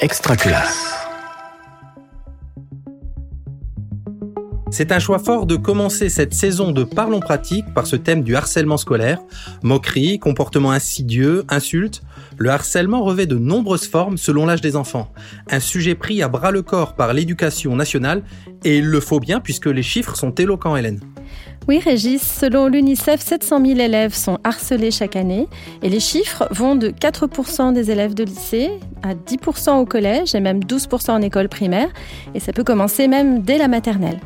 Extra classe. C'est un choix fort de commencer cette saison de Parlons pratique par ce thème du harcèlement scolaire. Moquerie, comportement insidieux, insultes. Le harcèlement revêt de nombreuses formes selon l'âge des enfants. Un sujet pris à bras le corps par l'éducation nationale et il le faut bien puisque les chiffres sont éloquents, Hélène. Oui, Régis, selon l'UNICEF, 700 000 élèves sont harcelés chaque année et les chiffres vont de 4% des élèves de lycée à 10% au collège et même 12% en école primaire. Et ça peut commencer même dès la maternelle.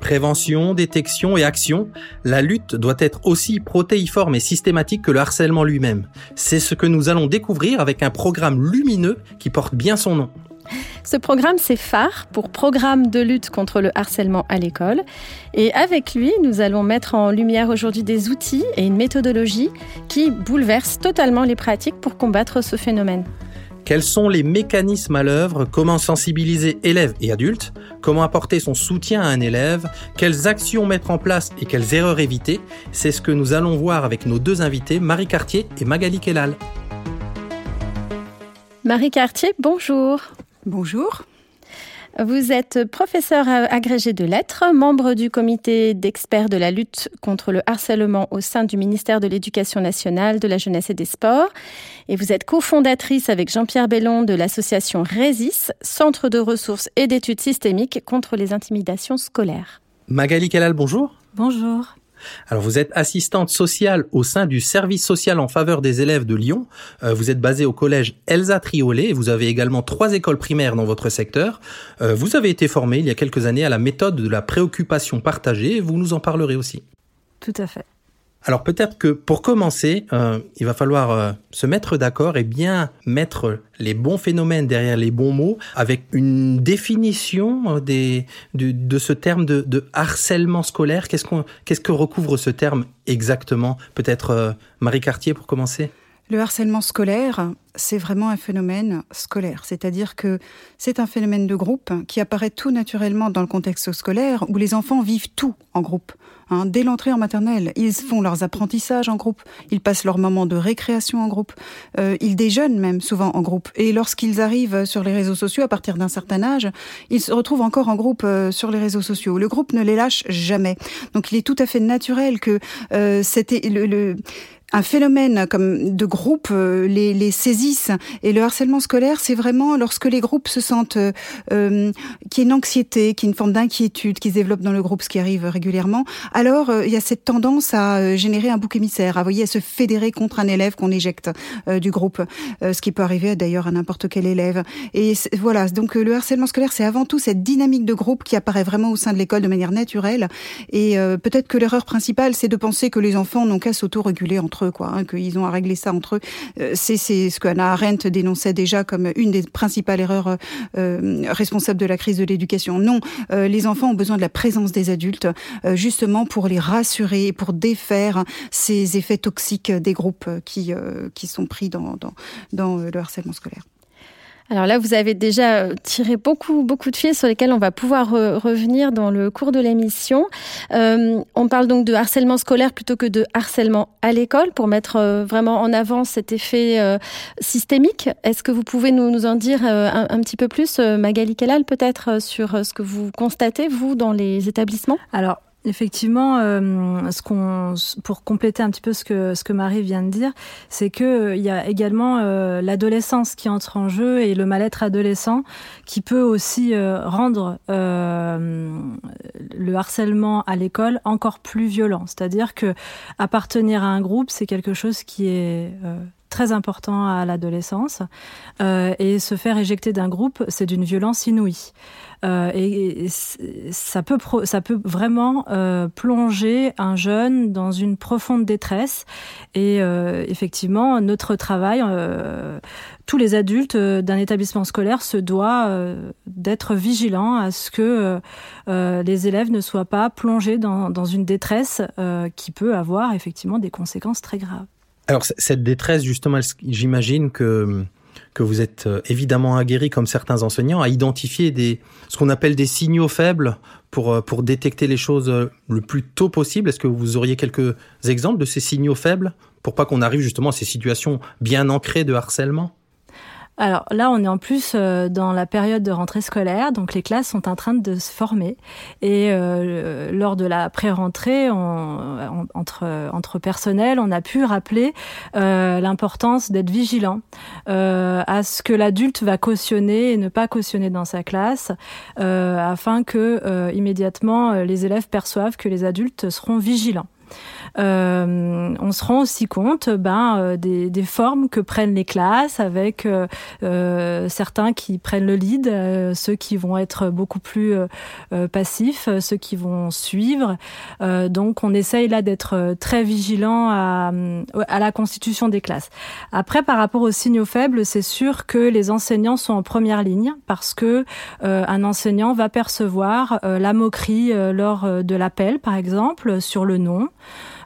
Prévention, détection et action, la lutte doit être aussi protéiforme et systématique que le harcèlement lui-même. C'est ce que nous allons découvrir avec un programme lumineux qui porte bien son nom. Ce programme, c'est phare pour Programme de lutte contre le harcèlement à l'école. Et avec lui, nous allons mettre en lumière aujourd'hui des outils et une méthodologie qui bouleversent totalement les pratiques pour combattre ce phénomène. Quels sont les mécanismes à l'œuvre? Comment sensibiliser élèves et adultes? Comment apporter son soutien à un élève? Quelles actions mettre en place et quelles erreurs éviter? C'est ce que nous allons voir avec nos deux invités, Marie Cartier et Magali Kellal. Marie Cartier, bonjour. Bonjour. Vous êtes professeur agrégé de lettres, membre du comité d'experts de la lutte contre le harcèlement au sein du ministère de l'Éducation nationale, de la jeunesse et des sports. Et vous êtes cofondatrice avec Jean-Pierre Bellon de l'association RESIS, Centre de ressources et d'études systémiques contre les intimidations scolaires. Magali Kalal, bonjour. Bonjour. Alors vous êtes assistante sociale au sein du service social en faveur des élèves de Lyon. Euh, vous êtes basée au collège Elsa Triolet et vous avez également trois écoles primaires dans votre secteur. Euh, vous avez été formée il y a quelques années à la méthode de la préoccupation partagée vous nous en parlerez aussi. Tout à fait. Alors peut-être que pour commencer, euh, il va falloir euh, se mettre d'accord et bien mettre les bons phénomènes derrière les bons mots avec une définition euh, de, ce terme de, de harcèlement scolaire. Qu'est-ce, qu'on, qu'est-ce que recouvre ce terme exactement? Peut-être Marie Cartier pour commencer le harcèlement scolaire, c'est vraiment un phénomène scolaire, c'est-à-dire que c'est un phénomène de groupe qui apparaît tout naturellement dans le contexte scolaire où les enfants vivent tout en groupe. Hein. dès l'entrée en maternelle, ils font leurs apprentissages en groupe, ils passent leurs moments de récréation en groupe, euh, ils déjeunent même souvent en groupe. Et lorsqu'ils arrivent sur les réseaux sociaux à partir d'un certain âge, ils se retrouvent encore en groupe euh, sur les réseaux sociaux. Le groupe ne les lâche jamais. Donc il est tout à fait naturel que euh, c'était le, le un phénomène comme de groupe euh, les, les saisissent. Et le harcèlement scolaire, c'est vraiment lorsque les groupes se sentent euh, euh qu'il y a une anxiété, qu'il y a une forme d'inquiétude qui se développe dans le groupe, ce qui arrive régulièrement. Alors euh, il y a cette tendance à générer un bouc émissaire, à voyez, à se fédérer contre un élève qu'on éjecte du groupe, ce qui peut arriver d'ailleurs à n'importe quel élève. Et voilà, donc le harcèlement scolaire, c'est avant tout cette dynamique de groupe qui apparaît vraiment au sein de l'école de manière naturelle. Et peut-être que l'erreur principale, c'est de penser que les enfants n'ont qu'à s'auto-réguler entre quoi, hein, qu'ils ont à régler ça entre eux. Euh, c'est ce que Hannah Arendt dénonçait déjà comme une des principales erreurs euh, euh, responsables de la crise de l'éducation. Non, les enfants ont besoin de la présence des adultes, justement pour les rassurer et pour défaire ces effets toxiques des groupes qui, qui sont pris dans, dans le harcèlement scolaire. Alors là, vous avez déjà euh, tiré beaucoup, beaucoup de fils sur lesquels on va pouvoir revenir dans le cours de l'émission. Euh, on parle donc de harcèlement scolaire plutôt que de harcèlement à l'école pour mettre euh, vraiment en avant cet effet systémique. Est-ce que vous pouvez nous, en dire un, un, petit peu plus, Magali Kellal, peut-être, sur ce que vous constatez, vous, dans les établissements? Alors, Effectivement, euh, ce qu'on, pour compléter un petit peu ce que ce que Marie vient de dire, c'est que euh, il y a également euh, l'adolescence qui entre en jeu et le mal-être adolescent qui peut aussi rendre le harcèlement à l'école encore plus violent. C'est-à-dire que appartenir à un groupe, c'est quelque chose qui est très important à l'adolescence et se faire éjecter d'un groupe, c'est d'une violence inouïe. Euh, et, ça peut ça peut vraiment euh, plonger un jeune dans une profonde détresse. Et euh, effectivement, notre travail, tous les adultes d'un établissement scolaire se doit d'être vigilants à ce que les élèves ne soient pas plongés dans, dans une détresse qui peut avoir effectivement des conséquences très graves. Alors cette détresse, justement, j'imagine que que vous êtes euh, évidemment aguerri, comme certains enseignants, à identifier des, ce qu'on appelle des signaux faibles pour, euh, pour détecter les choses euh, le plus tôt possible. Est-ce que vous auriez quelques exemples de ces signaux faibles pour pas qu'on arrive justement à ces situations bien ancrées de harcèlement? Alors là, on est en plus euh, dans la période de rentrée scolaire, donc les classes sont en train de se former. Et euh, lors de la pré-rentrée, entre, entre personnels, on a pu rappeler euh, l'importance d'être vigilant à ce que l'adulte va cautionner et ne pas cautionner dans sa classe, afin que immédiatement les élèves perçoivent que les adultes seront vigilants. Euh, on se rend aussi compte ben, euh, des, des, formes que prennent les classes avec euh, euh certains qui prennent le lead, euh, ceux qui vont être beaucoup plus passifs, ceux qui vont suivre. donc on essaye là d'être très vigilant à, à la constitution des classes. Après, par rapport aux signaux faibles, c'est sûr que les enseignants sont en première ligne parce que un enseignant va percevoir la moquerie lors de l'appel, par exemple, sur le nom.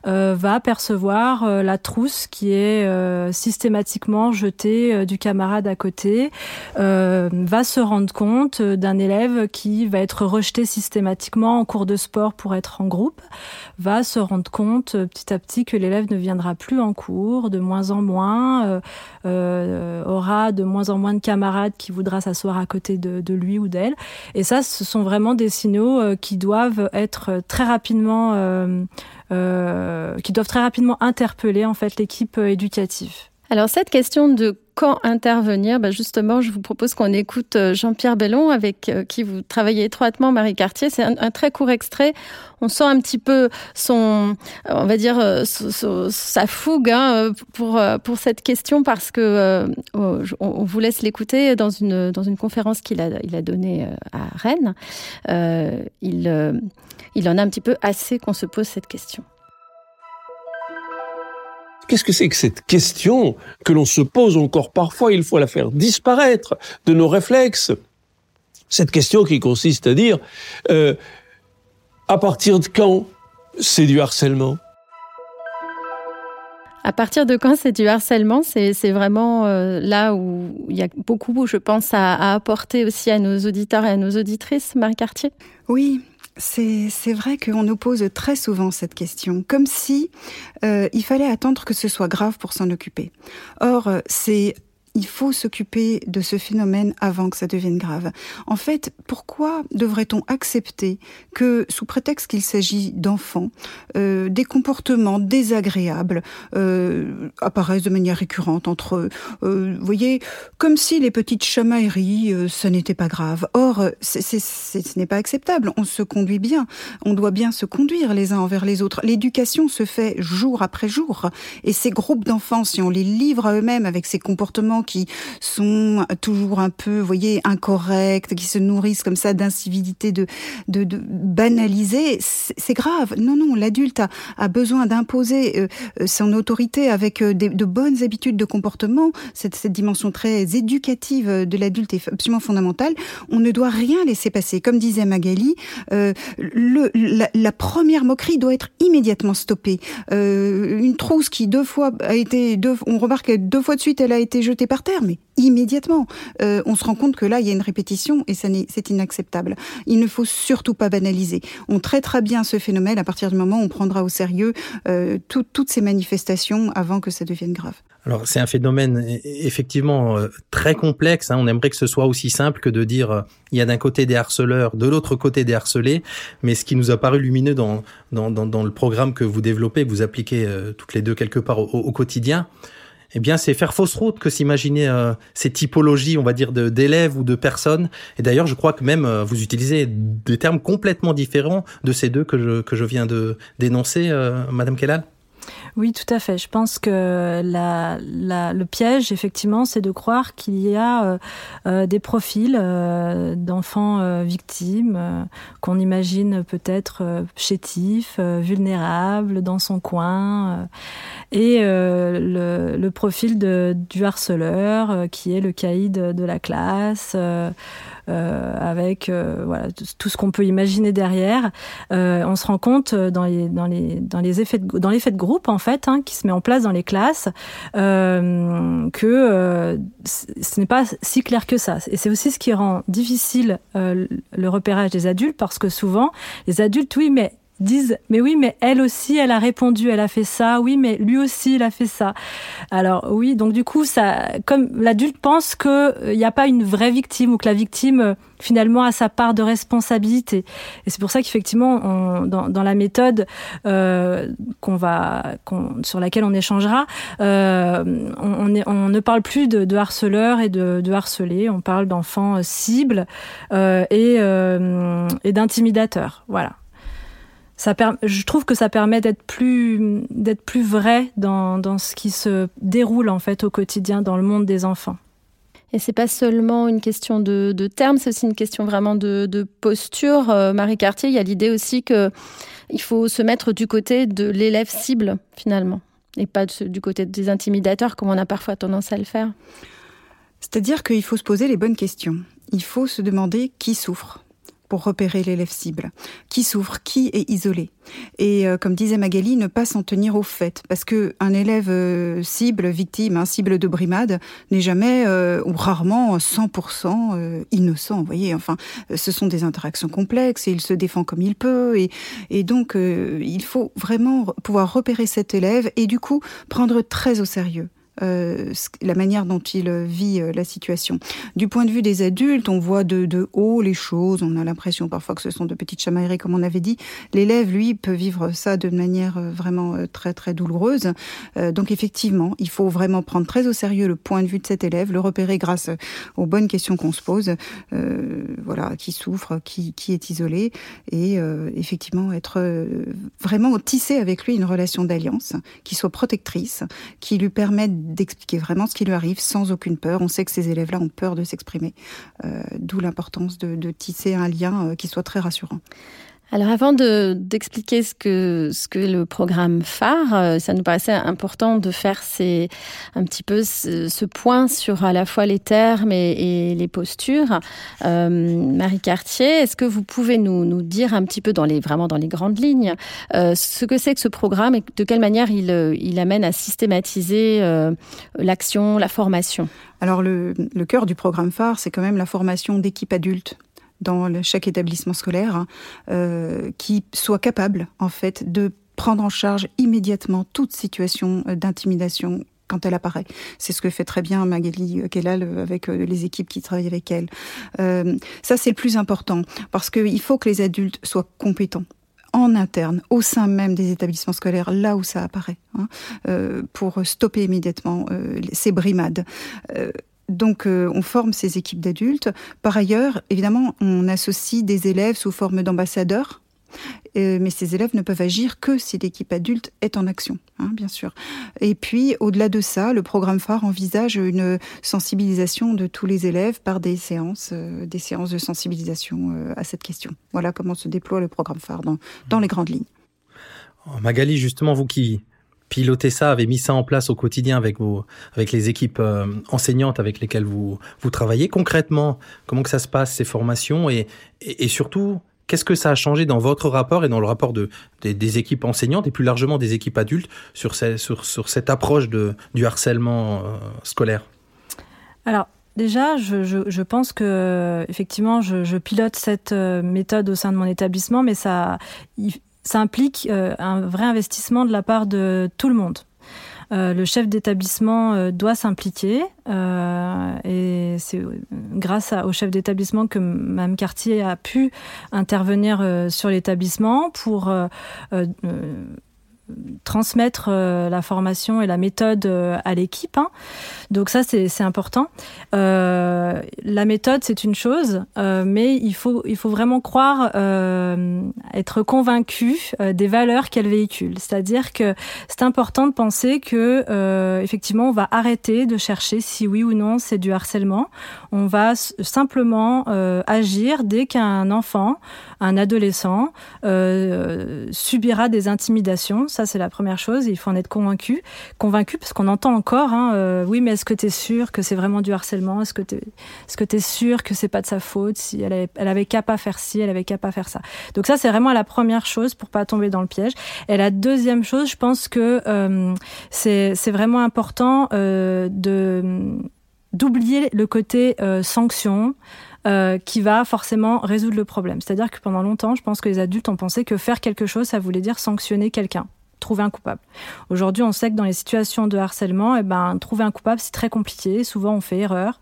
Euh, va percevoir euh, la trousse qui est euh, systématiquement jetée du camarade à côté, va se rendre compte d'un élève qui va être rejeté systématiquement en cours de sport pour être en groupe, va se rendre compte petit à petit que l'élève ne viendra plus en cours, de moins en moins, aura de moins en moins de camarades qui voudra s'asseoir à côté de, de lui ou d'elle. Et ça, ce sont vraiment des signaux qui doivent être très rapidement qui doivent très rapidement interpeller en fait l'équipe euh, éducative. Alors cette question de quand intervenir, bah justement, je vous propose qu'on écoute euh, Jean-Pierre Bellon, avec qui vous travaillez étroitement, Marie Cartier. C'est un, très court extrait. On sent un petit peu son, on va dire, sa fougue hein, pour pour cette question parce que on vous laisse l'écouter dans une dans une conférence qu'il a il a donnée à Rennes. il il en a un petit peu assez qu'on se pose cette question. Qu'est-ce que c'est que cette question que l'on se pose encore parfois Il faut la faire disparaître de nos réflexes. Cette question qui consiste à dire euh, à partir de quand c'est du harcèlement? À partir de quand c'est du harcèlement? C'est vraiment euh, là où il y a beaucoup, je pense, à, à, apporter aussi à nos auditeurs et à nos auditrices, Marie Cartier? Oui, c'est vrai qu'on nous pose très souvent cette question, comme si euh, il fallait attendre que ce soit grave pour s'en occuper. Or, c'est il faut s'occuper de ce phénomène avant que ça devienne grave. En fait, pourquoi devrait-on accepter que, sous prétexte qu'il s'agit d'enfants, euh, des comportements désagréables euh, apparaissent de manière récurrente entre eux? Euh, voyez, comme si les petites chamailleries, euh, ça n'était pas grave. Or, c ce n'est pas acceptable. On se conduit bien. On doit bien se conduire les uns envers les autres. L'éducation se fait jour après jour. Et ces groupes d'enfants, si on les livre à eux-mêmes avec ces comportements qui sont toujours un peu, vous voyez, incorrectes, qui se nourrissent comme ça d'incivilité, de, banaliser, c'est grave. Non, non, l'adulte a, besoin d'imposer euh, euh, son autorité avec euh, de bonnes habitudes de comportement. Cette, dimension très éducative de l'adulte est absolument fondamentale. On ne doit rien laisser passer. Comme disait Magali, la, première moquerie doit être immédiatement stoppée. Une trousse qui deux fois a été, on remarque que deux fois de suite elle a été jetée par terre, mais immédiatement. Euh, on se rend compte que là, il y a une répétition et c'est inacceptable. Il ne faut surtout pas banaliser. On traitera bien ce phénomène à partir du moment où on prendra au sérieux euh, toutes ces manifestations avant que ça devienne grave. Alors c'est un phénomène e, effectivement euh, très complexe. Hein. On aimerait que ce soit aussi simple que de dire il y a d'un côté des harceleurs, de l'autre côté des harcelés. Mais ce qui nous a paru lumineux dans, le programme que vous développez, que vous appliquez toutes les deux quelque part au quotidien, eh bien, c'est faire fausse route que s'imaginer euh, ces typologies, on va dire, d'élèves ou de personnes. Et d'ailleurs, je crois que même euh, vous utilisez des termes complètement différents de ces deux que je, que je viens de dénoncer, euh, Madame Kellal. Oui, tout à fait. Je pense que le piège, effectivement, c'est de croire qu'il y a euh, euh des profils euh, d'enfants victimes qu'on imagine peut-être chétifs, vulnérables, dans son coin, et le, le, profil de, du harceleur, qui est le caïd de la classe. Euh, avec euh, voilà tout ce qu'on peut imaginer derrière. Euh, on se rend compte dans les dans les dans les effets de, dans l'effet de groupe en fait hein, qui se met en place dans les classes que ce n'est pas si clair que ça. Et c'est aussi ce qui rend difficile le repérage des adultes parce que souvent les adultes oui mais disent mais oui mais elle aussi elle a répondu elle a fait ça. Oui mais lui aussi il a fait ça. Alors oui donc du coup ça comme l'adulte pense que il n'y a pas une vraie victime ou que la victime euh, finalement a sa part de responsabilité. Et c'est pour ça qu'effectivement dans, dans la méthode euh, qu'on va sur laquelle on échangera euh, on, on, on, ne parle plus de, de harceleurs et de, de harcelés. On parle d'enfants cibles euh, et, euh, et d'intimidateurs voilà ça je trouve que ça permet d'être plus d'être plus vrai dans, dans ce qui se déroule en fait au quotidien dans le monde des enfants. Et c'est pas seulement une question de, de termes, c'est aussi une question vraiment de, de posture. Euh, Marie Cartier, il y a l'idée aussi que il faut se mettre du côté de l'élève cible finalement, et pas de, du côté des intimidateurs comme on a parfois tendance à le faire. C'est-à-dire qu'il faut se poser les bonnes questions. Il faut se demander qui souffre pour repérer l'élève cible. Qui souffre, qui est isolé. Et euh, comme disait Magali, ne pas s'en tenir au fait. Parce que un élève euh, cible, victime, un cible de brimade, n'est jamais euh, ou rarement 100% euh, innocent. Vous voyez, enfin, ce sont des interactions complexes et il se défend comme il peut. Et, donc, il faut vraiment pouvoir repérer cet élève et du coup prendre très au sérieux euh, la manière dont il vit euh, la situation. Du point de vue des adultes, on voit de, de haut les choses, on a l'impression parfois que ce sont de petites chamailleries, comme on avait dit. L'élève, lui, peut vivre ça de manière euh, vraiment euh, très très douloureuse. Euh, donc effectivement, il faut vraiment prendre très au sérieux le point de vue de cet élève, le repérer grâce aux bonnes questions qu'on se pose. Voilà, qui souffre, qui, qui est isolé, et effectivement être vraiment tissé avec lui une relation d'alliance qui soit protectrice, qui lui permette d'expliquer vraiment ce qui lui arrive sans aucune peur. On sait que ces élèves-là ont peur de s'exprimer, euh, d'où l'importance de, tisser un lien euh, qui soit très rassurant. Alors avant d'expliquer de, ce, que, ce que le programme phare, euh, ça nous paraissait important de faire ces, un petit peu ce, ce, point sur à la fois les termes et, et les postures. Euh, Marie Cartier, est-ce que vous pouvez nous, nous dire un petit peu dans les, vraiment dans les grandes lignes euh, ce que c'est que ce programme et de quelle manière il, il amène à systématiser euh, l'action, la formation? Alors le, le cœur du programme phare, c'est quand même la formation d'équipes adultes dans chaque établissement scolaire hein, euh, qui soit capable en fait de prendre en charge immédiatement toute situation euh, d'intimidation quand elle apparaît. C'est ce que fait très bien Magali Kellal avec euh, les équipes qui travaillent avec elle. Euh, ça, c'est le plus important parce qu'il faut que les adultes soient compétents en interne, au sein même des établissements scolaires, là où ça apparaît, hein, euh, pour stopper immédiatement euh, ces brimades. Donc, euh, on forme ces équipes d'adultes. Par ailleurs, évidemment, on associe des élèves sous forme d'ambassadeurs. Euh, mais ces élèves ne peuvent agir que si l'équipe adulte est en action, hein, bien sûr. Et puis, au-delà de ça, le programme phare envisage une sensibilisation de tous les élèves par des séances, euh, des séances de sensibilisation euh, à cette question. Voilà comment se déploie le programme phare dans, dans les grandes lignes. Magali, justement, vous qui piloté ça, avez mis ça en place au quotidien avec vos, avec les équipes euh, enseignantes avec lesquelles vous, vous travaillez. Concrètement, comment que ça se passe ces formations et, et, surtout, qu'est-ce que ça a changé dans votre rapport et dans le rapport de, des, équipes enseignantes et plus largement des équipes adultes sur, ces, sur, sur cette approche de, du harcèlement euh, scolaire? Alors, Déjà, je, je, je, pense que effectivement, je, je pilote cette euh, méthode au sein de mon établissement, mais ça, ça implique euh, un vrai investissement de la part de tout le monde. Euh, le chef d'établissement euh, doit s'impliquer et c'est grâce au chef d'établissement que Mme Cartier a pu intervenir sur l'établissement pour transmettre euh, la formation et la méthode euh, à l'équipe. Hein. Donc ça, c'est important. Euh, la méthode, c'est une chose, euh, mais il faut, il faut vraiment croire, euh, être convaincu euh, des valeurs qu'elle véhicule. C'est-à-dire que c'est important de penser que, effectivement, on va arrêter de chercher si oui ou non c'est du harcèlement. On va simplement agir dès qu'un enfant, un adolescent, subira des intimidations ça, c'est la première chose. Il faut en être convaincu. Convaincu parce qu'on entend encore, hein, euh, oui, mais est-ce que tu es sûr que c'est vraiment du harcèlement? Est-ce que tu es, est, -ce es sûr que c'est pas de sa faute? Si elle avait, elle avait qu'à pas faire ci, elle avait qu'à pas faire ça. Donc ça, c'est vraiment la première chose pour pas tomber dans le piège. Et la deuxième chose, je pense que euh, c'est vraiment important euh, de d'oublier le côté sanction, qui va forcément résoudre le problème. C'est-à-dire que pendant longtemps, je pense que les adultes ont pensé que faire quelque chose, ça voulait dire sanctionner quelqu'un trouver un coupable. Aujourd'hui, on sait que dans les situations de harcèlement, eh ben, trouver un coupable, c'est très compliqué. Souvent, on fait erreur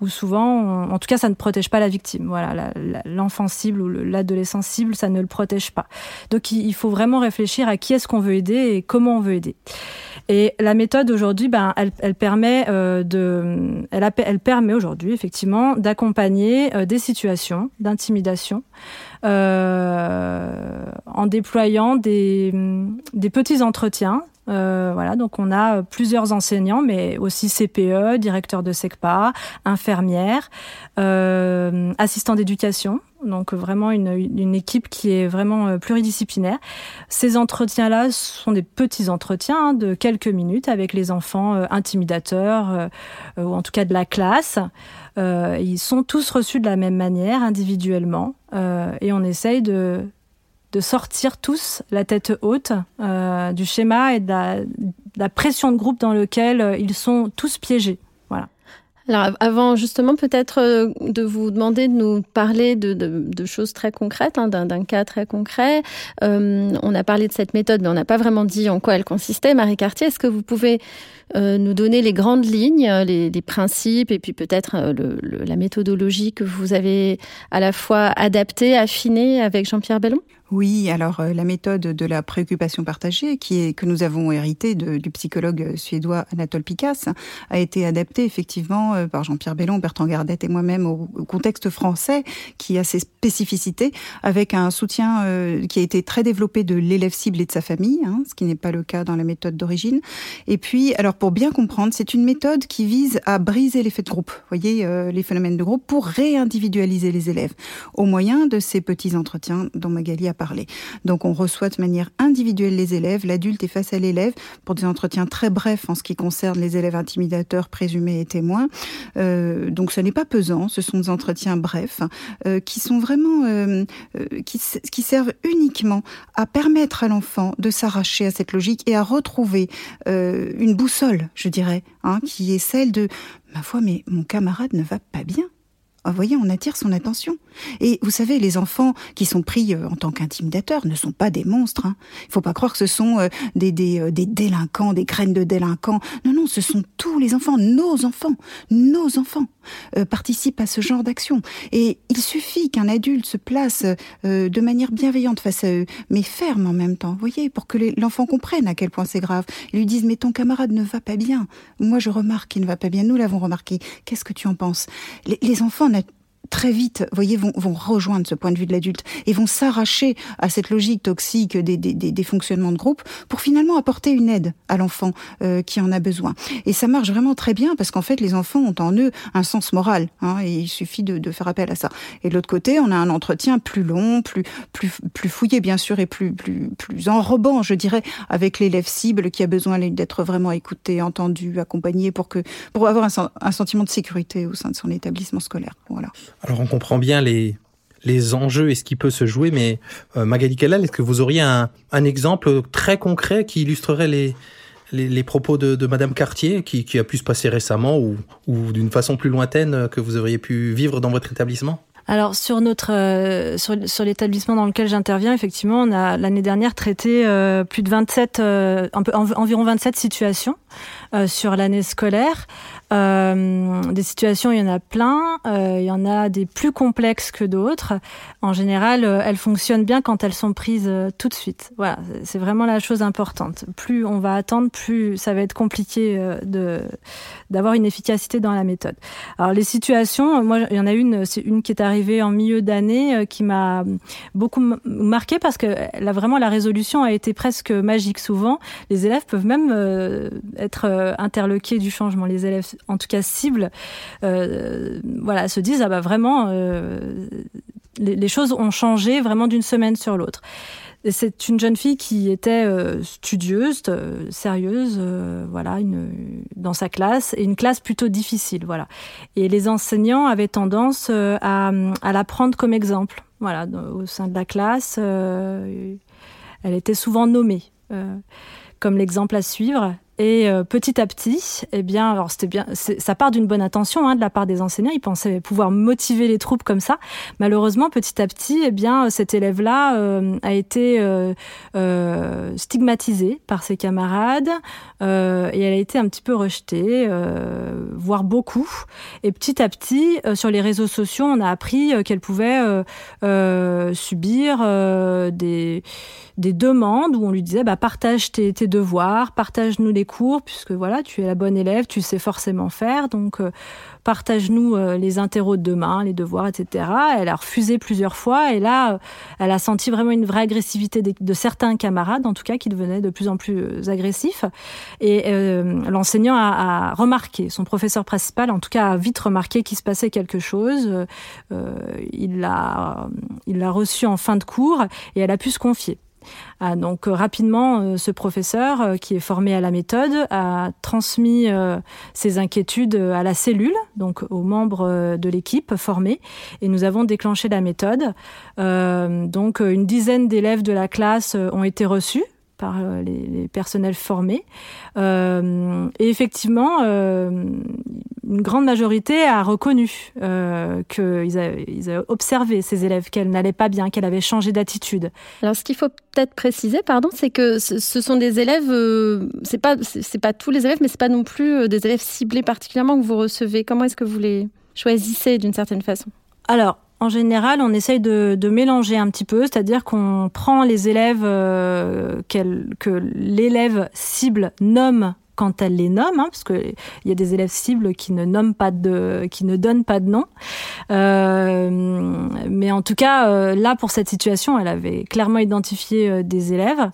ou souvent, en tout cas, ça ne protège pas la victime. Voilà, l'enfant cible ou l'adolescent cible, ça ne le protège pas. Donc, il faut vraiment réfléchir à qui est-ce qu'on veut aider et comment on veut aider. Et la méthode aujourd'hui, ben, elle, permet euh, de, elle, elle permet aujourd'hui effectivement d'accompagner euh, des situations d'intimidation euh, en déployant des petits entretiens euh, voilà, donc on a plusieurs enseignants, mais aussi CPE, directeur de SECPA, infirmières, euh, assistants d'éducation. Donc vraiment une, une, équipe qui est vraiment euh, pluridisciplinaire. Ces entretiens-là sont des petits entretiens hein, de quelques minutes avec les enfants euh, intimidateurs euh, ou en tout cas de la classe. ils sont tous reçus de la même manière individuellement et on essaye de de sortir tous la tête haute euh, du schéma et de la, pression de groupe dans lequel euh, ils sont tous piégés. Voilà. Alors avant justement peut-être euh, de vous demander de nous parler de, choses très concrètes, hein, d'un cas très concret. on a parlé de cette méthode, mais on n'a pas vraiment dit en quoi elle consistait. Marie Cartier, est-ce que vous pouvez nous donner les grandes lignes, les, principes et puis peut-être la méthodologie que vous avez à la fois adaptée, affinée avec Jean-Pierre Bellon? Oui, alors euh, la méthode de la préoccupation partagée, qui est que nous avons hérité du psychologue suédois Anatole Picasse, a été adaptée effectivement euh, par Jean-Pierre Bellon, Bertrand Gardette et moi-même au, contexte français, qui a ses spécificités, avec un soutien euh, qui a été très développé de l'élève cible et de sa famille, hein, ce qui n'est pas le cas dans la méthode d'origine. Et puis, alors pour bien comprendre, c'est une méthode qui vise à briser l'effet de groupe, voyez, les phénomènes de groupe, pour réindividualiser les élèves, au moyen de ces petits entretiens dont Magali a parler. Donc on reçoit de manière individuelle les élèves, l'adulte est face à l'élève pour des entretiens très brefs en ce qui concerne les élèves intimidateurs présumés et témoins. Euh, donc ce n'est pas pesant, ce sont des entretiens brefs euh, qui sont vraiment euh, qui, servent uniquement à permettre à l'enfant de s'arracher à cette logique et à retrouver une boussole, je dirais, hein, qui est celle de ma foi, mais mon camarade ne va pas bien. Vous voyez, on attire son attention. Et vous savez, les enfants qui sont pris euh, en tant qu'intimidateurs ne sont pas des monstres. Hein. Il faut pas croire que ce sont euh, des, des, euh, des délinquants, des graines de délinquants. Non, non, ce sont tous les enfants, nos enfants, nos enfants participent à ce genre d'action. Et il suffit qu'un adulte se place de manière bienveillante face à eux, mais ferme en même temps, voyez, pour que l'enfant comprenne à quel point c'est grave. Ils lui disent, mais ton camarade ne va pas bien. Moi, je remarque qu'il ne va pas bien. Nous l'avons remarqué. Qu'est-ce que tu en penses? Les, les enfants très vite, voyez, vont, vont rejoindre ce point de vue de l'adulte et vont s'arracher à cette logique toxique des, des, des, fonctionnements de groupe pour finalement apporter une aide à l'enfant euh, qui en a besoin. Et ça marche vraiment très bien parce qu'en fait, les enfants ont en eux un sens moral hein, et il suffit de, de, faire appel à ça. Et de l'autre côté, on a un entretien plus long, plus, plus, plus fouillé bien sûr et plus, plus, plus enrobant, je dirais, avec l'élève cible qui a besoin d'être vraiment écouté, entendu, accompagné pour que pour avoir un, un sentiment de sécurité au sein de son établissement scolaire. Voilà. Alors on comprend bien les, les enjeux et ce qui peut se jouer, mais euh, Magali Kellal, est-ce que vous auriez un, un, exemple très concret qui illustrerait les, les, les propos de, de, Madame Cartier, qui, qui, a pu se passer récemment ou, ou d'une façon plus lointaine que vous auriez pu vivre dans votre établissement? Alors sur notre euh, sur, sur l'établissement dans lequel j'interviens, effectivement, on a l'année dernière traité euh, plus de 27 euh, environ 27 situations sur l'année scolaire. Euh, des situations, il y en a plein. Euh, il y en a des plus complexes que d'autres. En général, euh, elles fonctionnent bien quand elles sont prises tout de suite. Voilà, c'est vraiment la chose importante. Plus on va attendre, plus ça va être compliqué de d'avoir une efficacité dans la méthode. Alors les situations, moi, il y en a une, c'est une qui est arrivée en milieu d'année qui m'a beaucoup marqué parce que vraiment la résolution a été presque magique. Souvent, les élèves peuvent même être interloqués du changement. Les élèves en tout cas cible, euh, voilà, se disent ah bah vraiment euh, les, choses ont changé vraiment d'une semaine sur l'autre. C'est une jeune fille qui était euh, studieuse, sérieuse, voilà, dans sa classe et une classe plutôt difficile, voilà. Et les enseignants avaient tendance à, à la prendre comme exemple, voilà, au sein de la classe. elle était souvent nommée comme l'exemple à suivre. Et euh, petit à petit, eh bien, alors c'était bien, ça part d'une bonne intention hein, de la part des enseignants. Ils pensaient pouvoir motiver les troupes comme ça. Malheureusement, petit à petit, eh bien, cet élève-là euh, a été euh, stigmatisé par ses camarades et elle a été un petit peu rejetée, voire beaucoup. Et petit à petit, sur les réseaux sociaux, on a appris qu'elle pouvait subir des des demandes où on lui disait bah, partage tes devoirs, partage-nous les cours, puisque voilà, tu es la bonne élève, tu sais forcément faire, donc euh, partage-nous euh, les interros de demain, les devoirs, etc. Elle a refusé plusieurs fois et là, euh, elle a senti vraiment une vraie agressivité de, certains camarades, en tout cas, qui devenaient de plus en plus agressifs. Et l'enseignant a, remarqué, son professeur principal, en tout cas, a vite remarqué qu'il se passait quelque chose. il l'a, il l'a reçu en fin de cours et elle a pu se confier. Ah, donc euh, rapidement, euh, ce professeur euh, qui est formé à la méthode a transmis ses inquiétudes à la cellule, donc aux membres de l'équipe formée, et nous avons déclenché la méthode. donc une dizaine d'élèves de la classe ont été reçus par euh, les, personnels formés. Euh, et effectivement, euh, une grande majorité a reconnu qu'ils avaient, avaient observé ces élèves, qu'elle n'allait pas bien, qu'elle avait changé d'attitude. Alors, ce qu'il faut peut-être préciser, pardon, c'est que ce, sont des élèves, c'est pas, c'est pas tous les élèves, mais c'est pas non plus des élèves ciblés particulièrement que vous recevez. Comment est-ce que vous les choisissez d'une certaine façon? Alors, en général, on essaye de, mélanger un petit peu, c'est-à-dire qu'on prend les élèves euh, que l'élève cible nomme quand elle les nomme, hein, parce qu'il y a des élèves cibles qui ne nomment pas de, qui ne donnent pas de nom. Euh, mais en tout cas, euh, là pour cette situation, elle avait clairement identifié des élèves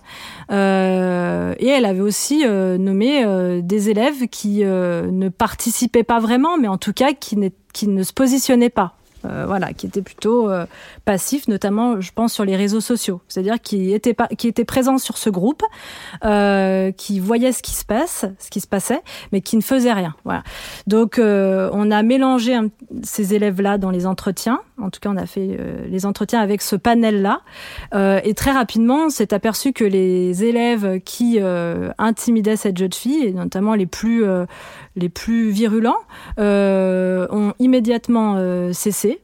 et elle avait aussi nommé des élèves qui ne participaient pas vraiment, mais en tout cas qui, qui ne se positionnaient pas. Euh, voilà, qui était plutôt euh, passif, notamment, je pense, sur les réseaux sociaux. C'est-à-dire qui était pas, qui était présent sur ce groupe, euh, qui voyait ce qui se passe, ce qui se passait, mais qui ne faisait rien. Voilà. Donc, on a mélangé ces élèves-là dans les entretiens. En tout cas, on a fait les entretiens avec ce panel-là, et très rapidement, on s'est aperçu que les élèves qui intimidaient cette jeune fille, et notamment les plus les plus virulents, ont immédiatement cessé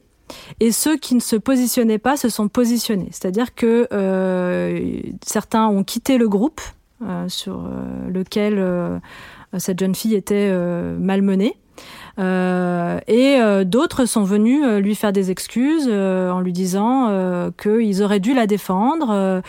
et ceux qui ne se positionnaient pas se sont positionnés. C'est-à-dire que euh, certains ont quitté le groupe euh, sur euh, lequel cette jeune fille était malmenée. Euh, et euh, d'autres sont venus euh, lui faire des excuses en lui disant qu'ils auraient dû la défendre.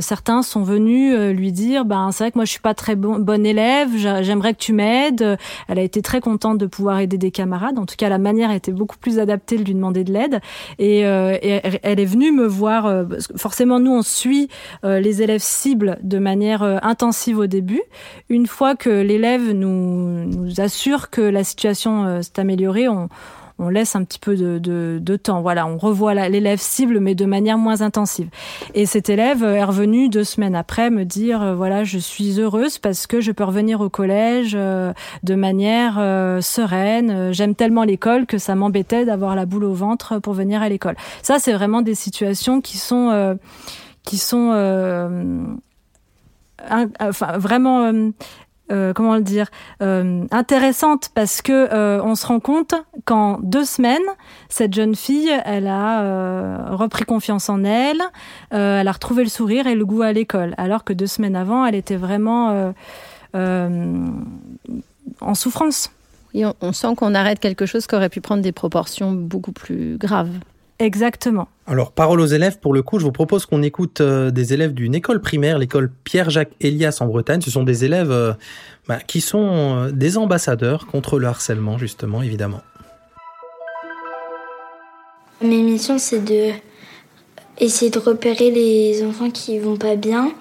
certains sont venus lui dire ben c'est vrai que moi je suis pas très bon, bonne élève, j'aimerais que tu m'aides. Elle a été très contente de pouvoir aider des camarades. En tout cas, la manière était beaucoup plus adaptée de lui demander de l'aide. Et, et, elle est venue me voir. forcément, nous on suit les élèves cibles de manière intensive au début. Une fois que l'élève nous assure que la situation euh, s'est améliorée, on, laisse un petit peu de, temps. Voilà, on revoit l'élève cible, mais de manière moins intensive. Et cet élève est revenu deux semaines après me dire euh, voilà, je suis heureuse parce que je peux revenir au collège euh, de manière sereine. J'aime tellement l'école que ça m'embêtait d'avoir la boule au ventre pour venir à l'école. Ça, c'est vraiment des situations qui sont qui sont enfin vraiment euh, comment le dire euh, intéressante parce que euh, on se rend compte qu'en deux semaines cette jeune fille elle a repris confiance en elle elle a retrouvé le sourire et le goût à l'école. Alors que deux semaines avant elle était vraiment en souffrance. Et on sent qu'on arrête quelque chose qui aurait pu prendre des proportions beaucoup plus graves Exactement. Alors, parole aux élèves, pour le coup, je vous propose qu'on écoute euh, des élèves d'une école primaire, l'école Pierre-Jacques Elias en Bretagne. Ce sont des élèves euh, bah, qui sont euh, des ambassadeurs contre le harcèlement, justement, évidemment. Mes missions, c'est de essayer de repérer les enfants qui vont pas bien,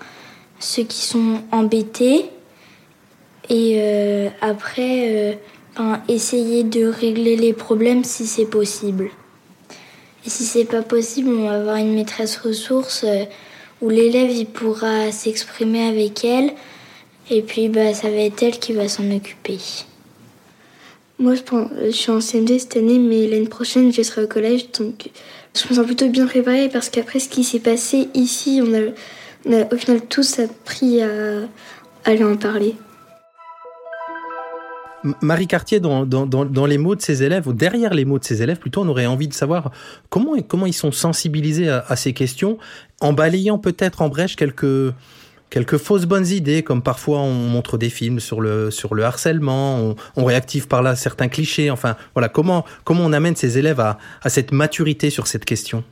ceux qui sont embêtés, et après, essayer de régler les problèmes si c'est possible. Et si c'est pas possible, on va avoir une maîtresse ressource euh, où l'élève il pourra s'exprimer avec elle. Et puis bah, ça va être elle qui va s'en occuper. Moi je, pense, je suis en CM2 cette année, mais l'année prochaine je serai au collège. Donc je me sens plutôt bien préparée parce qu'après ce qui s'est passé ici, on a, au final tous appris à, à lui en parler. Marie Cartier, dans, dans, les mots de ses élèves, ou derrière les mots de ses élèves, plutôt, on aurait envie de savoir comment, comment ils sont sensibilisés à, ces questions, en balayant peut-être en brèche quelques, quelques fausses bonnes idées, comme parfois on montre des films sur le, sur le harcèlement, on, on réactive par là certains clichés. Enfin, voilà, comment, comment on amène ces élèves à, à cette maturité sur cette question?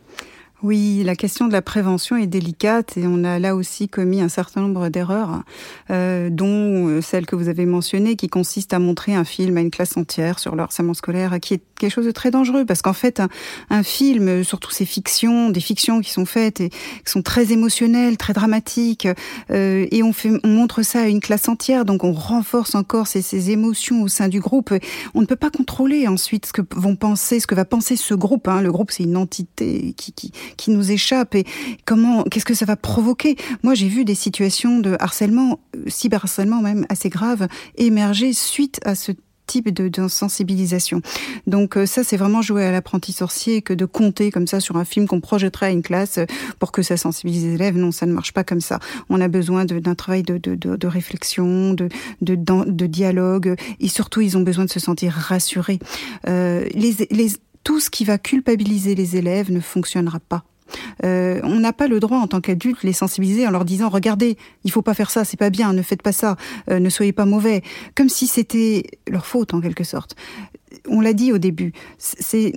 Oui, la question de la prévention est délicate et on a là aussi commis un certain nombre d'erreurs, euh, dont euh, celle que vous avez mentionnée, qui consiste à montrer un film à une classe entière sur le harcèlement scolaire, qui est quelque chose de très dangereux, parce qu'en fait, un, film, surtout ces fictions, des fictions qui sont faites et qui sont très émotionnelles, très dramatiques, euh, et on, fait, on montre ça à une classe entière, donc on renforce encore ces, ces émotions au sein du groupe. On ne peut pas contrôler ensuite ce que vont penser, ce que va penser ce groupe. Hein. Le groupe, c'est une entité qui, qui qui nous échappe et comment, qu'est-ce que ça va provoquer? Moi, j'ai vu des situations de harcèlement, euh, cyberharcèlement même assez graves, émerger suite à ce type de, sensibilisation. Donc euh, ça, c'est vraiment jouer à l'apprenti sorcier que de compter comme ça sur un film qu'on projetterait à une classe euh, pour que ça sensibilise les élèves. Non, ça ne marche pas comme ça. On a besoin d'un travail de, de, réflexion, de, de, dialogue, et surtout, ils ont besoin de se sentir rassurés. Les, les, tout ce qui va culpabiliser les élèves ne fonctionnera pas. Euh, on n'a pas le droit en tant qu'adulte les sensibiliser en leur disant regardez, il faut pas faire ça, c'est pas bien, ne faites pas ça, euh, ne soyez pas mauvais, comme si c'était leur faute en quelque sorte. On l'a dit au début, c'est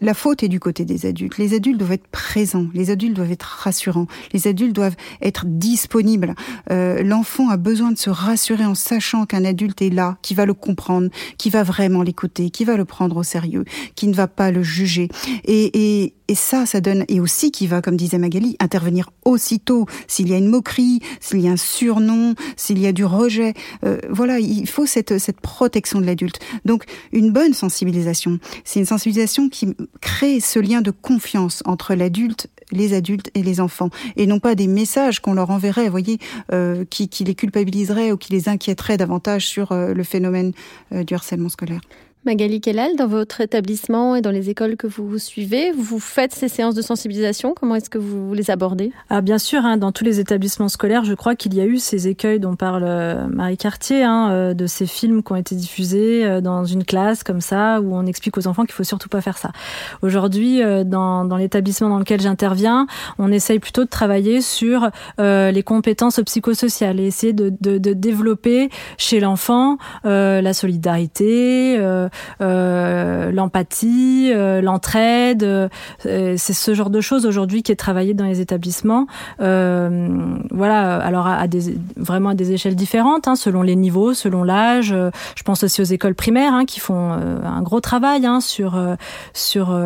la faute est du côté des adultes. Les adultes doivent être présents, les adultes doivent être rassurants, les adultes doivent être disponibles. Euh, l'enfant a besoin de se rassurer en sachant qu'un adulte est là, qui va le comprendre, qui va vraiment l'écouter, qui va le prendre au sérieux, qui ne va pas le juger. Et, et, et ça, ça donne, et aussi qui va, comme disait Magali, intervenir aussitôt s'il y a une moquerie, s'il y a un surnom, s'il y a du rejet. Euh, voilà, il faut cette, cette protection de l'adulte. Donc, une bonne sensibilisation, c'est une sensibilisation qui crée ce lien de confiance entre l'adulte les adultes et les enfants, et non pas des messages qu'on leur enverrait, vous voyez, euh, qui, les culpabiliseraient ou qui les inquiéteraient davantage sur euh, le phénomène euh, du harcèlement scolaire. Magali Kellal, dans votre établissement et dans les écoles que vous suivez, vous faites ces séances de sensibilisation. Comment est-ce que vous les abordez? Ah, Bien sûr, hein, dans tous les établissements scolaires, je crois qu'il y a eu ces écueils dont parle euh, Marie Cartier, hein, euh, de ces films qui ont été diffusés euh, dans une classe comme ça, où on explique aux enfants qu'il faut surtout pas faire ça. Aujourd'hui, dans, dans l'établissement dans lequel j'interviens, on essaye plutôt de travailler sur les compétences psychosociales et essayer de, de, de développer chez l'enfant la solidarité, euh, l'empathie, euh, l'entraide. Euh, c'est ce genre de choses aujourd'hui qui est travaillé dans les établissements. voilà, alors à, vraiment à des échelles différentes, hein, selon les niveaux, selon l'âge. Je pense aussi aux écoles primaires hein, qui font un gros travail hein, sur sur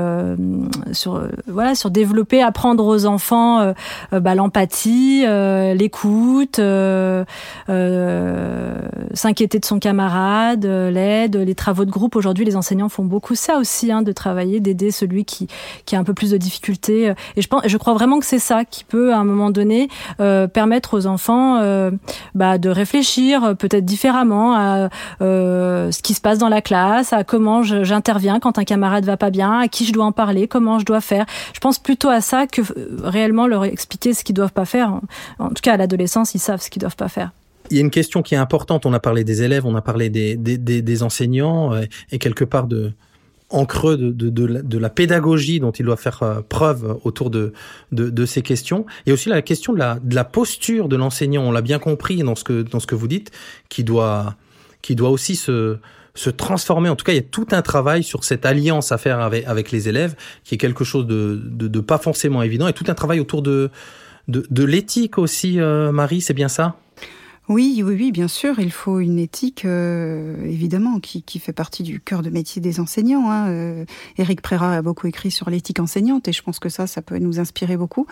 sur voilà sur développer, apprendre aux enfants bah, l'empathie, l'écoute, s'inquiéter de son camarade, l'aide, les travaux de groupe Aujourd'hui, les enseignants font beaucoup ça aussi, hein, de travailler, d'aider celui qui, a un peu plus de difficultés. Et je, pense, je crois vraiment que c'est ça qui peut, à un moment donné, euh, permettre aux enfants euh, bah, de réfléchir peut-être différemment à euh, ce qui se passe dans la classe, à comment j'interviens quand un camarade va pas bien, à qui je dois en parler, comment je dois faire. Je pense plutôt à ça que réellement leur expliquer ce qu'ils doivent pas faire. En tout cas, à l'adolescence, ils savent ce qu'ils doivent pas faire. Il y a une question qui est importante. On a parlé des élèves, on a parlé des, des, des, enseignants euh, et quelque part de en creux de, de, de, la, de, la, pédagogie dont il doit faire euh, preuve autour de, de, ces questions. Et aussi la question de la, de la posture de l'enseignant. On l'a bien compris dans ce que dans ce que vous dites, qui doit qui doit aussi se se transformer. En tout cas, il y a tout un travail sur cette alliance à faire avec, avec les élèves, qui est quelque chose de, de, de pas forcément évident, et tout un travail autour de de, de l'éthique aussi, euh, Marie, c'est bien ça? Oui, oui, oui, bien sûr. Il faut une éthique, euh, évidemment, qui, qui, fait partie du cœur de métier des enseignants. Hein. Euh, Éric Préra a beaucoup écrit sur l'éthique enseignante et je pense que ça, ça peut nous inspirer beaucoup.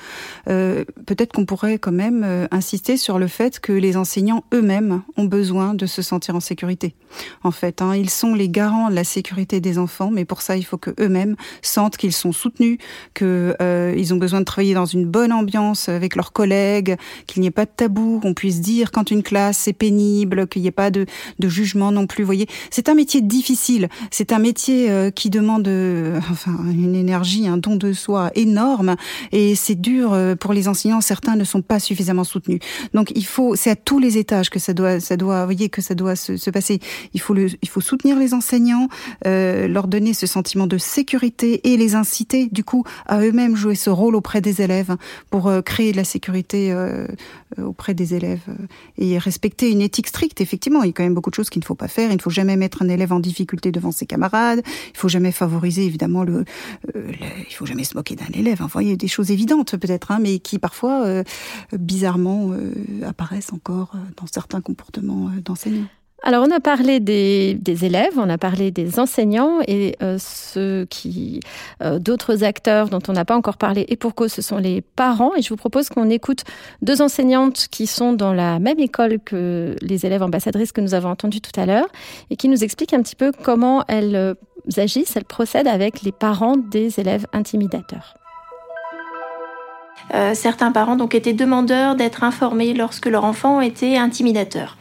Euh, Peut-être qu'on pourrait quand même euh, insister sur le fait que les enseignants eux-mêmes ont besoin de se sentir en sécurité. En fait, hein, ils sont les garants de la sécurité des enfants, mais pour ça, il faut que eux-mêmes sentent qu'ils sont soutenus, que euh, ils ont besoin de travailler dans une bonne ambiance avec leurs collègues, qu'il n'y ait pas de tabou, qu'on puisse dire quand une une classe, c'est pénible, qu'il n'y ait pas de, de jugement non plus. Vous voyez, c'est un métier difficile. C'est un métier euh, qui demande euh, enfin une énergie, un don de soi énorme, et c'est dur pour les enseignants. Certains ne sont pas suffisamment soutenus. Donc il faut, c'est à tous les étages que ça doit, ça doit, vous voyez, que ça doit se, se passer. Il faut le, il faut soutenir les enseignants, leur donner ce sentiment de sécurité et les inciter du coup à eux-mêmes jouer ce rôle auprès des élèves pour euh, créer de la sécurité euh, euh, auprès des élèves respecter une éthique stricte. Effectivement, il y a quand même beaucoup de choses qu'il ne faut pas faire. Il ne faut jamais mettre un élève en difficulté devant ses camarades. Il faut jamais favoriser évidemment le. il faut jamais se moquer d'un élève. Vous voyez des choses évidentes peut-être, hein, mais qui parfois bizarrement apparaissent encore dans certains comportements d'enseignants. Alors, on a parlé des, élèves, on a parlé des enseignants et euh, ceux qui, euh, d'autres acteurs dont on n'a pas encore parlé et pour cause, ce sont les parents. Et je vous propose qu'on écoute deux enseignantes qui sont dans la même école que les élèves ambassadrices que nous avons entendues tout à l'heure et qui nous expliquent un petit peu comment elles euh, agissent, elles procèdent avec les parents des élèves intimidateurs. Certains parents donc étaient demandeurs d'être informés lorsque leur enfant était intimidateur.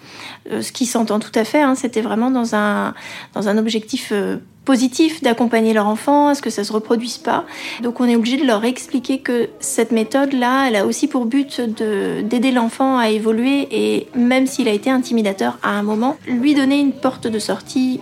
Euh, ce qui s'entend tout à fait. Hein, c'était vraiment dans un, dans un objectif euh, positif d'accompagner leur enfant à ce que ça se reproduise pas. Donc on est obligé de leur expliquer que cette méthode-là, elle a aussi pour but d'aider l'enfant à évoluer et même s'il a été intimidateur à un moment, lui donner une porte de sortie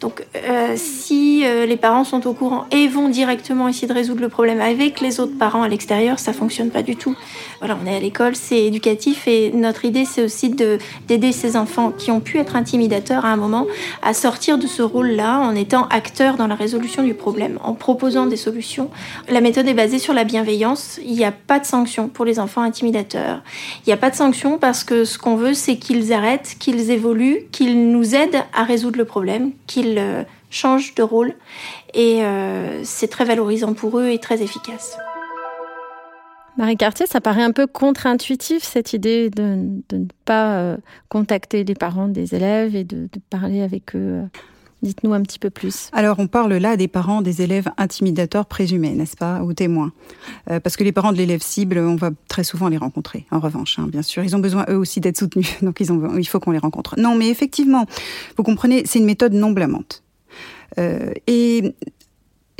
donc euh, si euh, les parents sont au courant et vont directement essayer de résoudre le problème avec les autres parents à l'extérieur, ça fonctionne pas du tout. Voilà, on est à l'école, c'est éducatif et notre idée c'est aussi d'aider ces enfants qui ont pu être intimidateurs à un moment à sortir de ce rôle-là en étant acteurs dans la résolution du problème, en proposant des solutions. La méthode est basée sur la bienveillance. Il n'y a pas de sanction pour les enfants intimidateurs. Il n'y a pas de sanction parce que ce qu'on veut c'est qu'ils arrêtent, qu'ils évoluent, qu'ils nous aident à résoudre le problème, qu'ils euh, changent de rôle et euh, c'est très valorisant pour eux et très efficace. Marie Cartier, ça paraît un peu contre-intuitif cette idée de, ne pas euh, contacter les parents des élèves et de, parler avec eux. Dites-nous un petit peu plus. Alors, on parle là des parents des élèves intimidateurs présumés, n'est-ce pas, ou témoins. parce que les parents de l'élève cible, on va très souvent les rencontrer, en revanche, hein, bien sûr. Ils ont besoin, eux aussi, d'être soutenus, donc ils ont, il faut qu'on les rencontre. Non, mais effectivement, vous comprenez, c'est une méthode non blâmante. Euh, et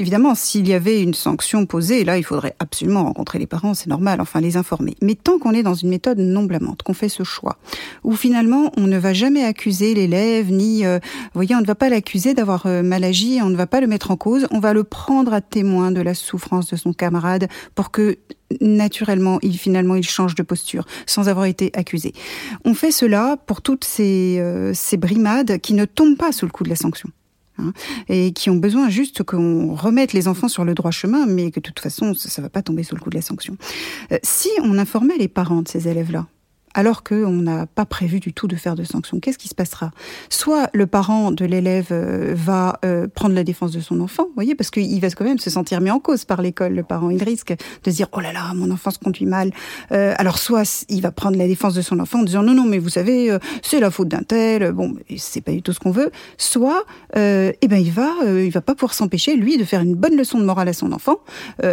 Évidemment, s'il y avait une sanction posée, là, il faudrait absolument rencontrer les parents, c'est normal, enfin les informer. Mais tant qu'on est dans une méthode non blâmante, qu'on fait ce choix, où finalement on ne va jamais accuser l'élève, ni, euh, vous voyez, on ne va pas l'accuser d'avoir euh, mal agi, on ne va pas le mettre en cause, on va le prendre à témoin de la souffrance de son camarade pour que naturellement, il, finalement, il change de posture sans avoir été accusé. On fait cela pour toutes ces, euh, ces brimades qui ne tombent pas sous le coup de la sanction. Hein, et qui ont besoin juste qu'on remette les enfants sur le droit chemin, mais que de toute façon, ça ne va pas tomber sous le coup de la sanction. Euh, si on informait les parents de ces élèves-là, alors qu'on n'a pas prévu du tout de faire de sanctions. Qu'est-ce qui se passera? Soit le parent de l'élève euh, va euh, prendre la défense de son enfant, voyez, parce qu'il va quand même se sentir mis en cause par l'école. Le parent, il risque de dire oh là là, mon enfant se conduit mal. Euh, alors soit il va prendre la défense de son enfant en disant non non mais vous savez c'est la faute d'un tel. Bon, c'est pas du tout ce qu'on veut. Soit eh ben il va il va pas pouvoir s'empêcher lui de faire une bonne leçon de morale à son enfant,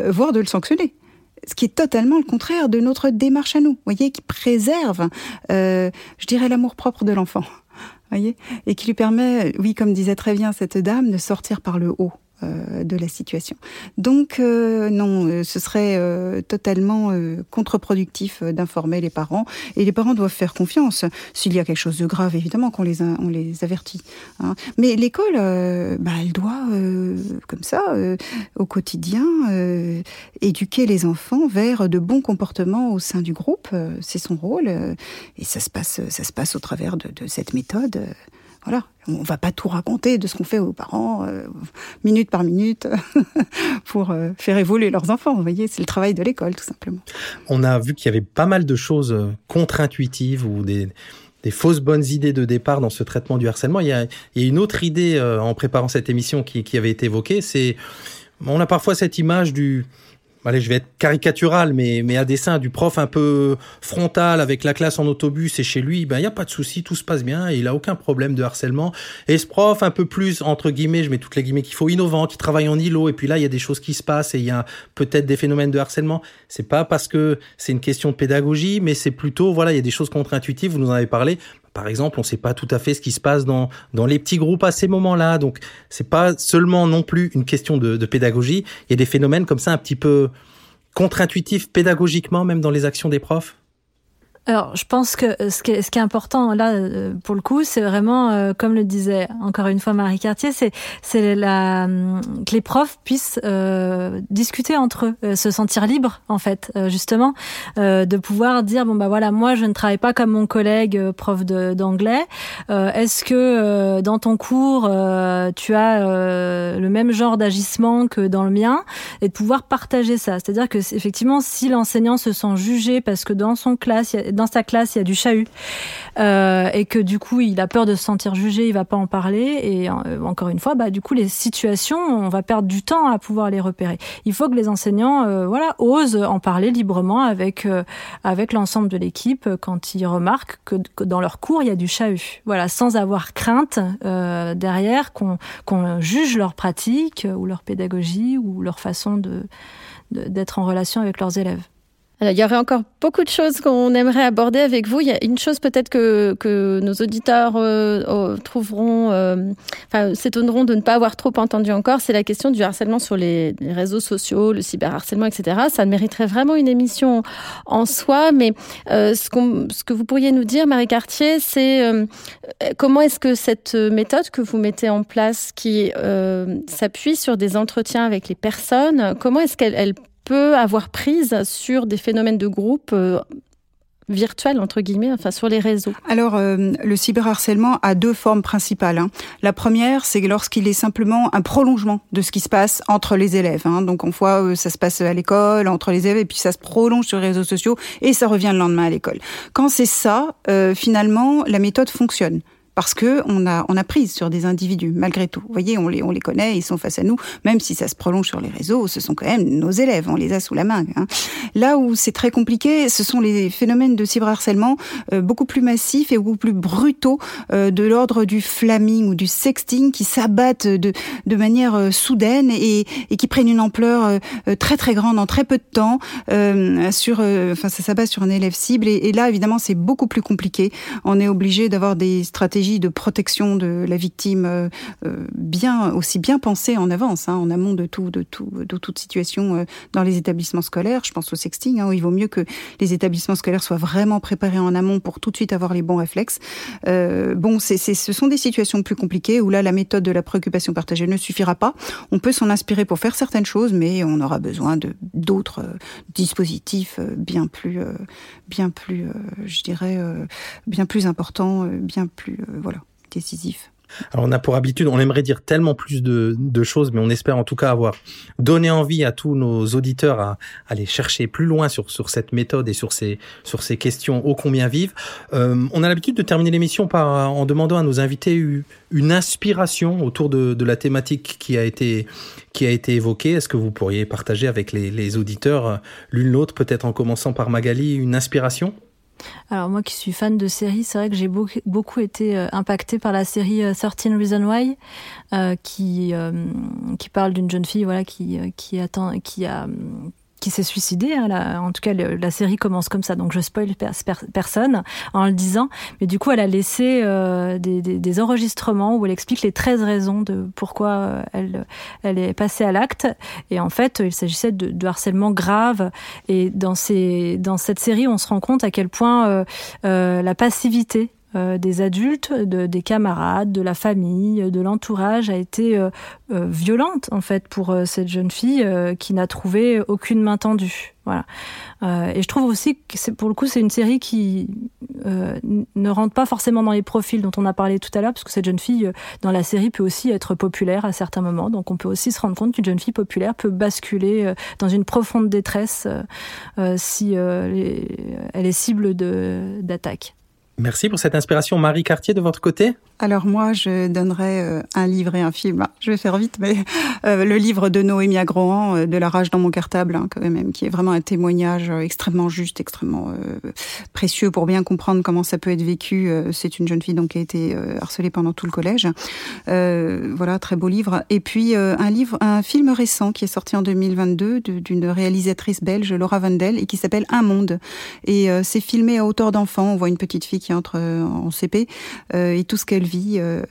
voire de le sanctionner ce qui est totalement le contraire de notre démarche à nous, voyez, qui préserve, euh, je dirais, l'amour propre de l'enfant, voyez, et qui lui permet, oui, comme disait très bien cette dame, de sortir par le haut. Euh, de la situation. Donc euh, non, euh, ce serait totalement contre-productif d'informer les parents et les parents doivent faire confiance. S'il y a quelque chose de grave, évidemment qu'on les on les avertit. Hein. Mais l'école, bah, elle doit comme ça au quotidien éduquer les enfants vers de bons comportements au sein du groupe. C'est son rôle et ça se passe ça se passe au travers de, de cette méthode. Voilà, on va pas tout raconter de ce qu'on fait aux parents, euh, minute par minute, pour euh, faire évoluer leurs enfants. Vous voyez, c'est le travail de l'école, tout simplement. On a vu qu'il y avait pas mal de choses euh, contre-intuitives ou des, fausses bonnes idées de départ dans ce traitement du harcèlement. Il y a, une autre idée en préparant cette émission qui, qui avait été évoquée, c'est on a parfois cette image du allez, je vais être caricatural, mais, mais à dessin du prof un peu frontal avec la classe en autobus et chez lui, ben, il n'y a pas de souci, tout se passe bien il a aucun problème de harcèlement. Et ce prof un peu plus, entre guillemets, je mets toutes les guillemets qu'il faut, innovant, qui travaille en îlot, et puis là, il y a des choses qui se passent et il y a peut-être des phénomènes de harcèlement. C'est pas parce que c'est une question de pédagogie, mais c'est plutôt, voilà, il y a des choses contre-intuitives, vous nous en avez parlé. Par exemple, on ne sait pas tout à fait ce qui se passe dans, dans les petits groupes à ces moments-là. Donc, c'est pas seulement non plus une question de, de pédagogie. Il y a des phénomènes comme ça un petit peu contre-intuitifs pédagogiquement, même dans les actions des profs. Alors, je pense que ce qui est, ce qui est important là, euh, pour le coup, c'est vraiment, euh, comme le disait encore une fois Marie Cartier, c'est c'est la hum, que les profs puissent euh, discuter entre eux, se sentir libres en fait, justement, de pouvoir dire bon bah voilà, moi je ne travaille pas comme mon collègue prof d'anglais. Est-ce que dans ton cours tu as le même genre d'agissement que dans le mien et de pouvoir partager ça? C'est-à-dire que effectivement, si l'enseignant se sent jugé parce que dans son classe, dans sa classe, il y a du chahut, euh, et que du coup, il a peur de se sentir jugé, il va pas en parler. Et euh, encore une fois, bah, du coup, les situations, on va perdre du temps à pouvoir les repérer. Il faut que les enseignants, euh, voilà, osent en parler librement avec avec l'ensemble de l'équipe quand ils remarquent que, dans leur cours, il y a du chahut. Voilà, sans avoir crainte derrière qu'on juge leur pratique ou leur pédagogie ou leur façon d'être en relation avec leurs élèves il y aurait encore beaucoup de choses qu'on aimerait aborder avec vous. Il y a une chose peut-être que, nos auditeurs euh, euh, trouveront, euh, enfin, s'étonneront de ne pas avoir trop entendu encore, c'est la question du harcèlement sur les, réseaux sociaux, le cyberharcèlement, etc. Ça mériterait vraiment une émission en soi, mais ce, ce que vous pourriez nous dire, Marie Cartier, c'est comment est-ce que cette méthode que vous mettez en place, qui s'appuie sur des entretiens avec les personnes, comment est-ce qu'elle elle peut avoir prise sur des phénomènes de groupe euh, virtuels entre guillemets, enfin sur les réseaux Alors euh, le cyberharcèlement a deux formes principales. Hein. La première, c'est lorsqu'il est simplement un prolongement de ce qui se passe entre les élèves. Hein. Donc on voit euh, ça se passe à l'école entre les élèves et puis ça se prolonge sur les réseaux sociaux et ça revient le lendemain à l'école. Quand c'est ça, finalement la méthode fonctionne parce que on a on a prise sur des individus malgré tout. Vous voyez, on les on les connaît, ils sont face à nous, même si ça se prolonge sur les réseaux, ce sont quand même nos élèves, on les a sous la main. Hein. Là où c'est très compliqué, ce sont les phénomènes de cyberharcèlement euh, beaucoup plus massifs et beaucoup plus brutaux euh, de l'ordre du flaming ou du sexting qui s'abattent de de manière euh, soudaine et, et qui prennent une ampleur très très grande en très peu de temps sur enfin ça s'abat sur un élève cible et là évidemment c'est beaucoup plus compliqué. On est obligé d'avoir des stratégies de protection de la victime euh, euh, bien aussi bien pensée en avance, hein, en amont de tout, de tout, de toute situation euh, dans les établissements scolaires. Je pense au sexting, hein, où il vaut mieux que les établissements scolaires soient vraiment préparés en amont pour tout de suite avoir les bons réflexes. bon, c'est, ce sont des situations plus compliquées où là la méthode de la préoccupation partagée ne suffira pas. On peut s'en inspirer pour faire certaines choses, mais on aura besoin de d'autres dispositifs bien plus, bien plus, je dirais, bien plus importants, bien plus voilà, décisif. Alors on a pour habitude, on aimerait dire tellement plus de, choses, mais on espère en tout cas avoir donné envie à tous nos auditeurs à, aller chercher plus loin sur, sur cette méthode et sur ces, sur ces questions ô combien vives. Euh, on a l'habitude de terminer l'émission en demandant à nos invités une inspiration autour de, la thématique qui a été qui a été évoquée. Est-ce que vous pourriez partager avec les, les auditeurs euh, l'une l'autre, peut-être en commençant par Magali, une inspiration? Alors moi qui suis fan de séries, c'est vrai que j'ai beaucoup, été euh, impactée par la série 13 euh, Reasons Why, euh, qui parle d'une jeune fille voilà qui attend qui a qui s'est suicidé. Hein, en tout cas, la série commence comme ça, donc je spoil personne en le disant. Mais du coup, elle a laissé euh, des, des, des, enregistrements où elle explique les 13 raisons de pourquoi euh, elle, elle est passée à l'acte. Et en fait, il s'agissait de, de, harcèlement grave. Et dans, ces, dans cette série, on se rend compte à quel point euh, euh la passivité euh, des adultes, de, des camarades, de la famille, de l'entourage a été euh, euh, violente en fait pour cette jeune fille qui n'a trouvé aucune main tendue. Voilà. et je trouve aussi que c'est pour le coup c'est une série qui ne rentre pas forcément dans les profils dont on a parlé tout à l'heure, parce que cette jeune fille dans la série peut aussi être populaire à certains moments. Donc on peut aussi se rendre compte qu'une jeune fille populaire peut basculer dans une profonde détresse si elle est cible d'attaque. Merci pour cette inspiration. Marie Cartier, de votre côté? Alors moi, je donnerais euh, un livre et un film. Ah, je vais faire vite, mais euh, le livre de Noémie Agrohan, euh, De la rage dans mon cartable, hein, quand même, qui est vraiment un témoignage extrêmement juste, extrêmement précieux pour bien comprendre comment ça peut être vécu. C'est une jeune fille donc qui a été harcelée pendant tout le collège. voilà, très beau livre. Et puis un livre, un film récent qui est sorti en 2022 d'une réalisatrice belge, Laura Vandel, et qui s'appelle Un monde. Et c'est filmé à hauteur d'enfant. On voit une petite fille qui entre en CP et tout ce qu'elle Euh,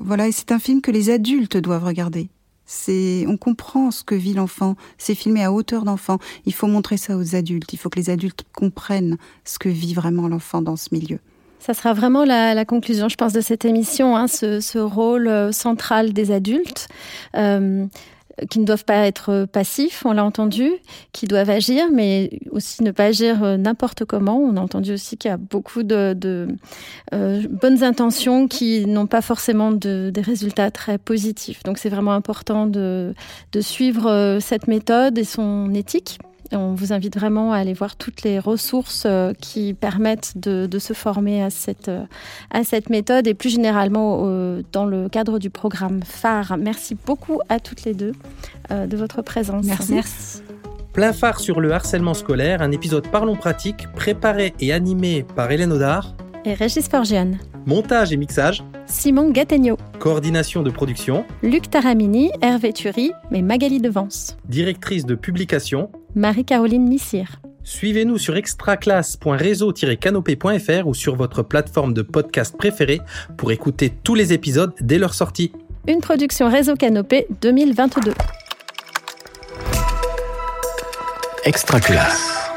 voilà, c'est un film que les adultes doivent regarder. C'est, on comprend ce que vit l'enfant. C'est filmé à hauteur d'enfant. Il faut montrer ça aux adultes. Il faut que les adultes comprennent ce que vit vraiment l'enfant dans ce milieu. Ça sera vraiment la, conclusion, je pense, de cette émission, hein, ce, rôle euh, central des adultes. Euh, qui ne doivent pas être passifs, on l'a entendu, qui doivent agir, mais aussi ne pas agir euh, n'importe comment. On a entendu aussi qu'il y a beaucoup de, euh, bonnes intentions qui n'ont pas forcément des résultats très positifs. Donc c'est vraiment important de, suivre euh, cette méthode et son éthique on vous invite vraiment à aller voir toutes les ressources euh, qui permettent de, se former à cette, euh, à cette méthode et plus généralement dans le cadre du programme phare. Merci beaucoup à toutes les deux euh, de votre présence. Merci. Plein phare sur le harcèlement scolaire, un épisode Parlons pratique préparé et animé par Hélène Audard et Régis Forgione. Montage et mixage Simon Gattegno. Coordination de production Luc Taramini, Hervé Thury et Magali Devance. Directrice de publication Marie-Caroline Missire. Suivez-nous sur extraclasse.réseau-canopé.fr ou sur votre plateforme de podcast préférée pour écouter tous les épisodes dès leur sortie. Une production Réseau Canopé 2022. Extraclasse.